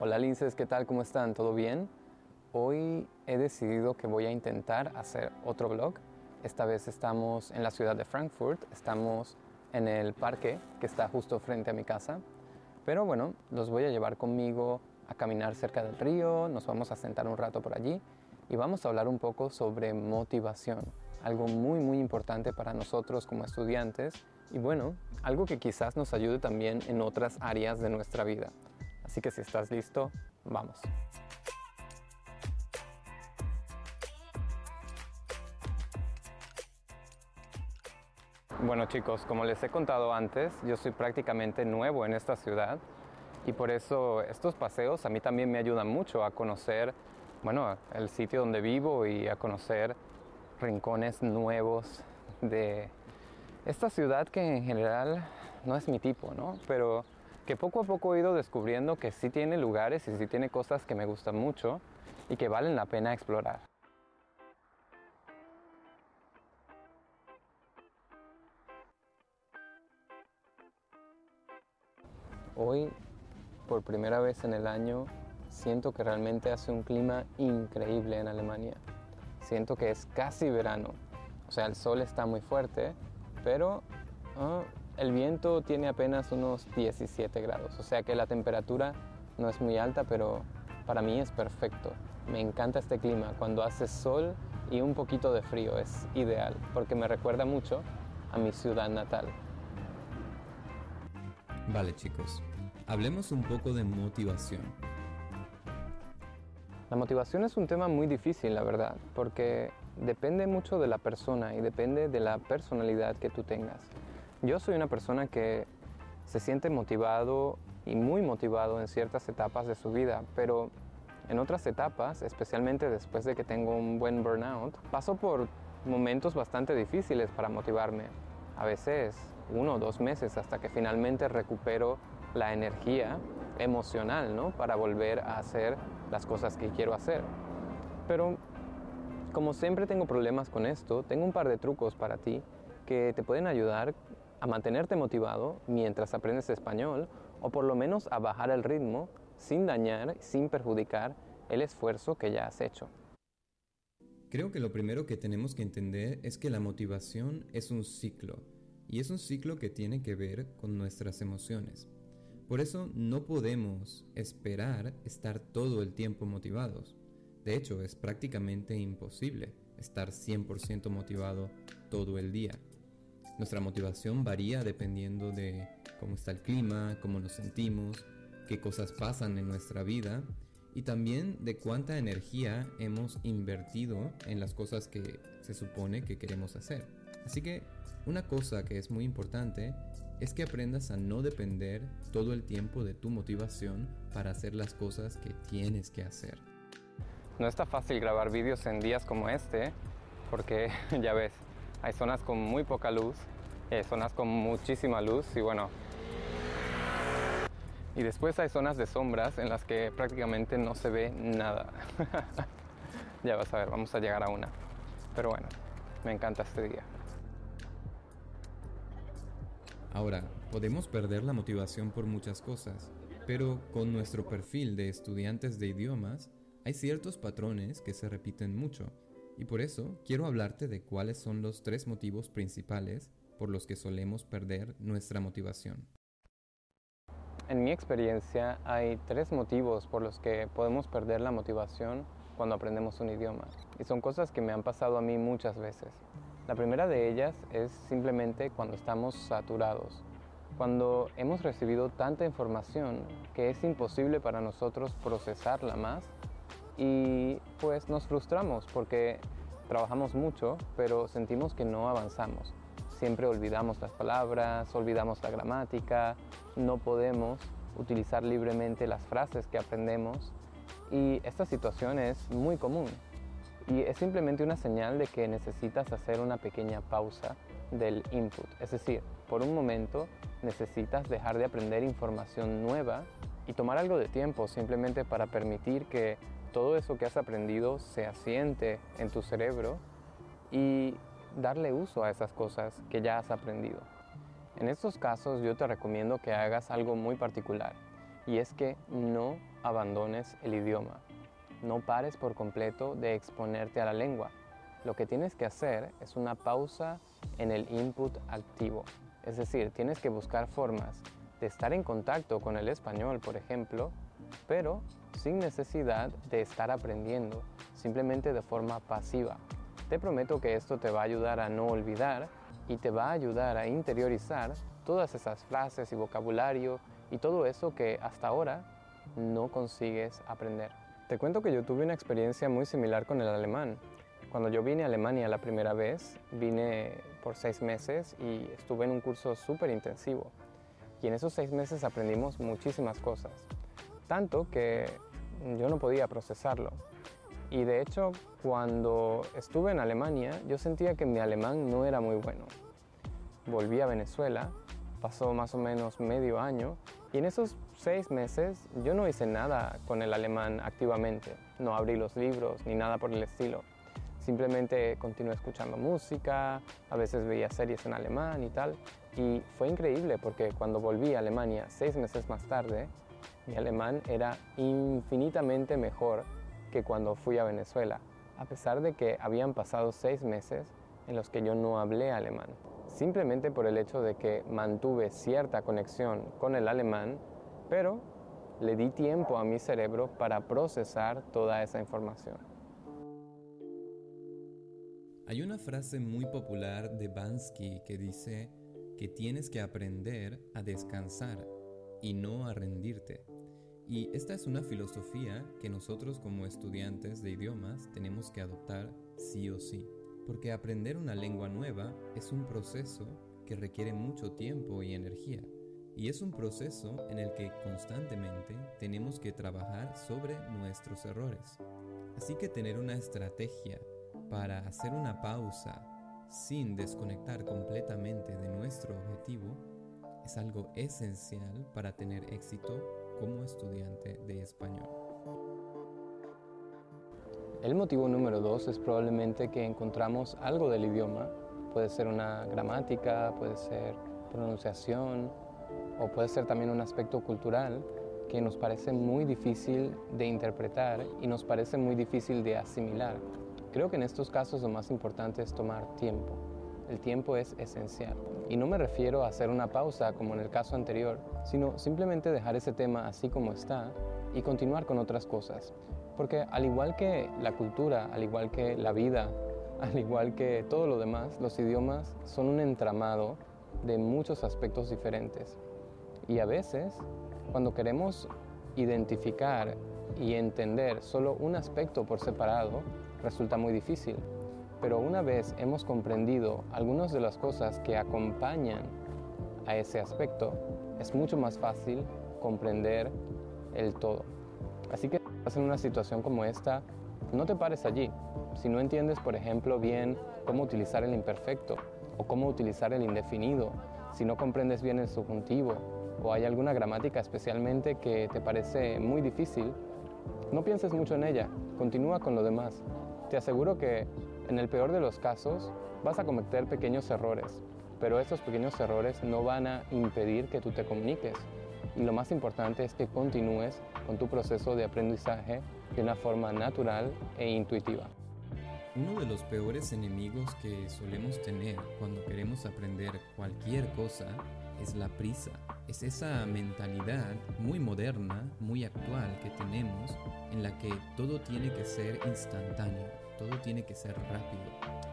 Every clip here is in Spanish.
Hola linces, ¿qué tal? ¿Cómo están? ¿Todo bien? Hoy he decidido que voy a intentar hacer otro vlog. Esta vez estamos en la ciudad de Frankfurt, estamos en el parque que está justo frente a mi casa. Pero bueno, los voy a llevar conmigo a caminar cerca del río, nos vamos a sentar un rato por allí y vamos a hablar un poco sobre motivación, algo muy muy importante para nosotros como estudiantes y bueno, algo que quizás nos ayude también en otras áreas de nuestra vida. Así que si estás listo, vamos. Bueno chicos, como les he contado antes, yo soy prácticamente nuevo en esta ciudad y por eso estos paseos a mí también me ayudan mucho a conocer, bueno, el sitio donde vivo y a conocer rincones nuevos de esta ciudad que en general no es mi tipo, ¿no? Pero que poco a poco he ido descubriendo que sí tiene lugares y sí tiene cosas que me gustan mucho y que valen la pena explorar. Hoy, por primera vez en el año, siento que realmente hace un clima increíble en Alemania. Siento que es casi verano. O sea, el sol está muy fuerte, pero ah, el viento tiene apenas unos 17 grados, o sea que la temperatura no es muy alta, pero para mí es perfecto. Me encanta este clima, cuando hace sol y un poquito de frío, es ideal, porque me recuerda mucho a mi ciudad natal. Vale chicos, hablemos un poco de motivación. La motivación es un tema muy difícil, la verdad, porque depende mucho de la persona y depende de la personalidad que tú tengas. Yo soy una persona que se siente motivado y muy motivado en ciertas etapas de su vida, pero en otras etapas, especialmente después de que tengo un buen burnout, paso por momentos bastante difíciles para motivarme. A veces uno o dos meses hasta que finalmente recupero la energía emocional, ¿no? Para volver a hacer las cosas que quiero hacer. Pero como siempre tengo problemas con esto, tengo un par de trucos para ti que te pueden ayudar a mantenerte motivado mientras aprendes español o por lo menos a bajar el ritmo sin dañar, sin perjudicar el esfuerzo que ya has hecho. Creo que lo primero que tenemos que entender es que la motivación es un ciclo y es un ciclo que tiene que ver con nuestras emociones. Por eso no podemos esperar estar todo el tiempo motivados. De hecho, es prácticamente imposible estar 100% motivado todo el día. Nuestra motivación varía dependiendo de cómo está el clima, cómo nos sentimos, qué cosas pasan en nuestra vida y también de cuánta energía hemos invertido en las cosas que se supone que queremos hacer. Así que una cosa que es muy importante es que aprendas a no depender todo el tiempo de tu motivación para hacer las cosas que tienes que hacer. No está fácil grabar vídeos en días como este porque ya ves, hay zonas con muy poca luz, hay zonas con muchísima luz y bueno, y después hay zonas de sombras en las que prácticamente no se ve nada. ya vas a ver, vamos a llegar a una. Pero bueno, me encanta este día. Ahora, podemos perder la motivación por muchas cosas, pero con nuestro perfil de estudiantes de idiomas, hay ciertos patrones que se repiten mucho, y por eso quiero hablarte de cuáles son los tres motivos principales por los que solemos perder nuestra motivación. En mi experiencia hay tres motivos por los que podemos perder la motivación cuando aprendemos un idioma, y son cosas que me han pasado a mí muchas veces. La primera de ellas es simplemente cuando estamos saturados, cuando hemos recibido tanta información que es imposible para nosotros procesarla más y pues nos frustramos porque trabajamos mucho pero sentimos que no avanzamos. Siempre olvidamos las palabras, olvidamos la gramática, no podemos utilizar libremente las frases que aprendemos y esta situación es muy común y es simplemente una señal de que necesitas hacer una pequeña pausa del input. Es decir, por un momento necesitas dejar de aprender información nueva y tomar algo de tiempo simplemente para permitir que todo eso que has aprendido se asiente en tu cerebro y darle uso a esas cosas que ya has aprendido. En estos casos yo te recomiendo que hagas algo muy particular y es que no abandones el idioma. No pares por completo de exponerte a la lengua. Lo que tienes que hacer es una pausa en el input activo. Es decir, tienes que buscar formas de estar en contacto con el español, por ejemplo, pero sin necesidad de estar aprendiendo, simplemente de forma pasiva. Te prometo que esto te va a ayudar a no olvidar y te va a ayudar a interiorizar todas esas frases y vocabulario y todo eso que hasta ahora no consigues aprender. Te cuento que yo tuve una experiencia muy similar con el alemán. Cuando yo vine a Alemania la primera vez, vine por seis meses y estuve en un curso súper intensivo. Y en esos seis meses aprendimos muchísimas cosas. Tanto que yo no podía procesarlo. Y de hecho, cuando estuve en Alemania, yo sentía que mi alemán no era muy bueno. Volví a Venezuela, pasó más o menos medio año, y en esos seis meses yo no hice nada con el alemán activamente. No abrí los libros ni nada por el estilo. Simplemente continué escuchando música, a veces veía series en alemán y tal. Y fue increíble porque cuando volví a Alemania seis meses más tarde, mi alemán era infinitamente mejor que cuando fui a Venezuela, a pesar de que habían pasado seis meses en los que yo no hablé alemán. Simplemente por el hecho de que mantuve cierta conexión con el alemán, pero le di tiempo a mi cerebro para procesar toda esa información. Hay una frase muy popular de Bansky que dice que tienes que aprender a descansar y no a rendirte. Y esta es una filosofía que nosotros como estudiantes de idiomas tenemos que adoptar sí o sí. Porque aprender una lengua nueva es un proceso que requiere mucho tiempo y energía. Y es un proceso en el que constantemente tenemos que trabajar sobre nuestros errores. Así que tener una estrategia para hacer una pausa sin desconectar completamente de nuestro objetivo es algo esencial para tener éxito como estudiante de español. El motivo número dos es probablemente que encontramos algo del idioma. Puede ser una gramática, puede ser pronunciación o puede ser también un aspecto cultural que nos parece muy difícil de interpretar y nos parece muy difícil de asimilar. Creo que en estos casos lo más importante es tomar tiempo. El tiempo es esencial. Y no me refiero a hacer una pausa como en el caso anterior, sino simplemente dejar ese tema así como está y continuar con otras cosas. Porque al igual que la cultura, al igual que la vida, al igual que todo lo demás, los idiomas son un entramado de muchos aspectos diferentes. Y a veces, cuando queremos identificar y entender solo un aspecto por separado, resulta muy difícil. Pero una vez hemos comprendido algunas de las cosas que acompañan a ese aspecto, es mucho más fácil comprender el todo. Así que estás en una situación como esta, no te pares allí. Si no entiendes, por ejemplo, bien cómo utilizar el imperfecto o cómo utilizar el indefinido, si no comprendes bien el subjuntivo o hay alguna gramática especialmente que te parece muy difícil, no pienses mucho en ella, continúa con lo demás. Te aseguro que en el peor de los casos vas a cometer pequeños errores, pero esos pequeños errores no van a impedir que tú te comuniques. Y lo más importante es que continúes con tu proceso de aprendizaje de una forma natural e intuitiva. Uno de los peores enemigos que solemos tener cuando queremos aprender cualquier cosa es la prisa. Es esa mentalidad muy moderna, muy actual que tenemos en la que todo tiene que ser instantáneo, todo tiene que ser rápido.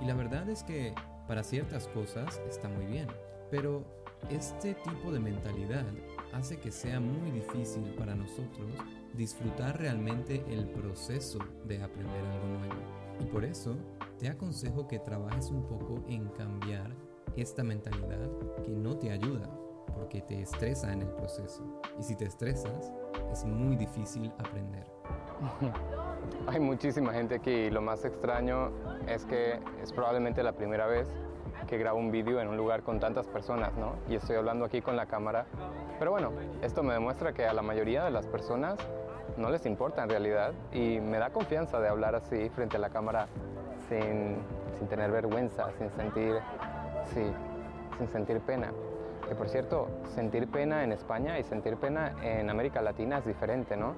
Y la verdad es que para ciertas cosas está muy bien, pero este tipo de mentalidad hace que sea muy difícil para nosotros disfrutar realmente el proceso de aprender algo nuevo. Y por eso te aconsejo que trabajes un poco en cambiar esta mentalidad que no te ayuda porque te estresa en el proceso. Y si te estresas, es muy difícil aprender. Hay muchísima gente aquí y lo más extraño es que es probablemente la primera vez que grabo un vídeo en un lugar con tantas personas, ¿no? Y estoy hablando aquí con la cámara. Pero bueno, esto me demuestra que a la mayoría de las personas no les importa en realidad y me da confianza de hablar así frente a la cámara sin, sin tener vergüenza, sin sentir, sí, sin sentir pena. Que por cierto, sentir pena en España y sentir pena en América Latina es diferente, ¿no?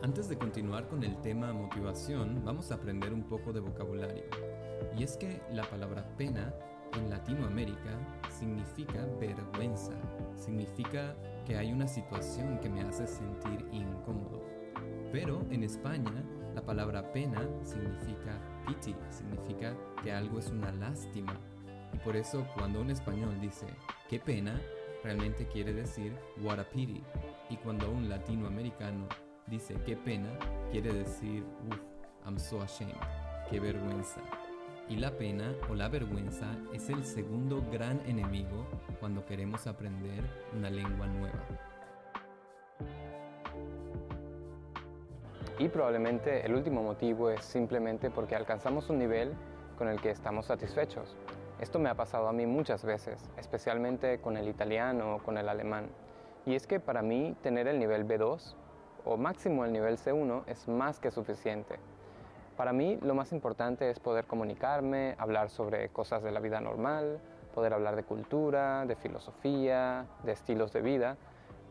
Antes de continuar con el tema motivación, vamos a aprender un poco de vocabulario. Y es que la palabra pena en Latinoamérica significa vergüenza, significa que hay una situación que me hace sentir incómodo. Pero en España la palabra pena significa pity, significa que algo es una lástima. Y por eso cuando un español dice qué pena, realmente quiere decir what a pity. Y cuando un latinoamericano dice qué pena, quiere decir uff, I'm so ashamed, qué vergüenza. Y la pena o la vergüenza es el segundo gran enemigo cuando queremos aprender una lengua nueva. Y probablemente el último motivo es simplemente porque alcanzamos un nivel con el que estamos satisfechos. Esto me ha pasado a mí muchas veces, especialmente con el italiano o con el alemán. Y es que para mí tener el nivel B2 o máximo el nivel C1 es más que suficiente. Para mí lo más importante es poder comunicarme, hablar sobre cosas de la vida normal, poder hablar de cultura, de filosofía, de estilos de vida.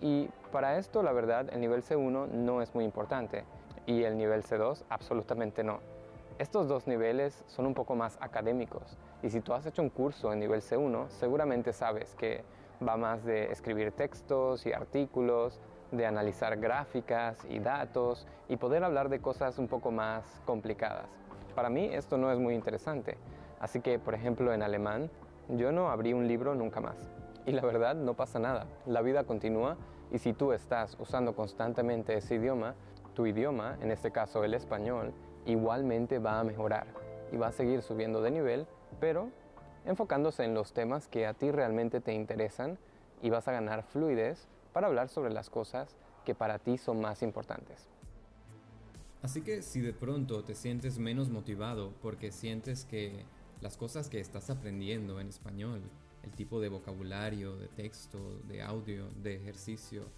Y para esto la verdad el nivel C1 no es muy importante y el nivel C2 absolutamente no. Estos dos niveles son un poco más académicos y si tú has hecho un curso en nivel C1 seguramente sabes que va más de escribir textos y artículos, de analizar gráficas y datos y poder hablar de cosas un poco más complicadas. Para mí esto no es muy interesante, así que por ejemplo en alemán yo no abrí un libro nunca más. Y la verdad no pasa nada, la vida continúa y si tú estás usando constantemente ese idioma, tu idioma, en este caso el español, igualmente va a mejorar y va a seguir subiendo de nivel, pero enfocándose en los temas que a ti realmente te interesan y vas a ganar fluidez para hablar sobre las cosas que para ti son más importantes. Así que si de pronto te sientes menos motivado porque sientes que las cosas que estás aprendiendo en español, el tipo de vocabulario, de texto, de audio, de ejercicio,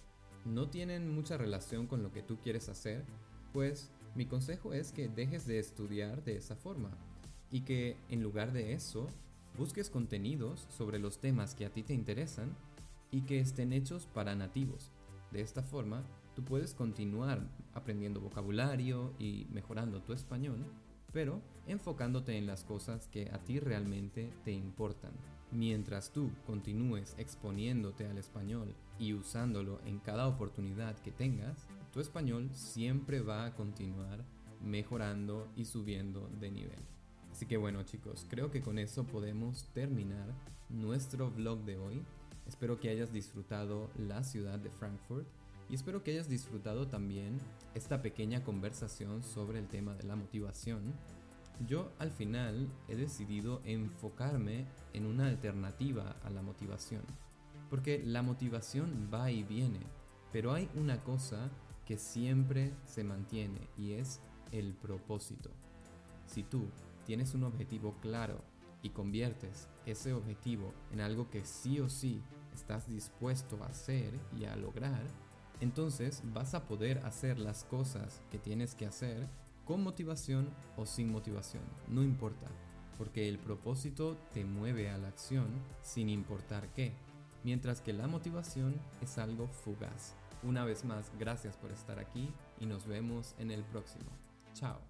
no tienen mucha relación con lo que tú quieres hacer, pues mi consejo es que dejes de estudiar de esa forma y que en lugar de eso busques contenidos sobre los temas que a ti te interesan y que estén hechos para nativos. De esta forma, tú puedes continuar aprendiendo vocabulario y mejorando tu español, pero enfocándote en las cosas que a ti realmente te importan. Mientras tú continúes exponiéndote al español y usándolo en cada oportunidad que tengas, tu español siempre va a continuar mejorando y subiendo de nivel. Así que bueno chicos, creo que con eso podemos terminar nuestro vlog de hoy. Espero que hayas disfrutado la ciudad de Frankfurt y espero que hayas disfrutado también esta pequeña conversación sobre el tema de la motivación. Yo al final he decidido enfocarme en una alternativa a la motivación, porque la motivación va y viene, pero hay una cosa que siempre se mantiene y es el propósito. Si tú tienes un objetivo claro y conviertes ese objetivo en algo que sí o sí estás dispuesto a hacer y a lograr, entonces vas a poder hacer las cosas que tienes que hacer con motivación o sin motivación, no importa, porque el propósito te mueve a la acción sin importar qué, mientras que la motivación es algo fugaz. Una vez más, gracias por estar aquí y nos vemos en el próximo. Chao.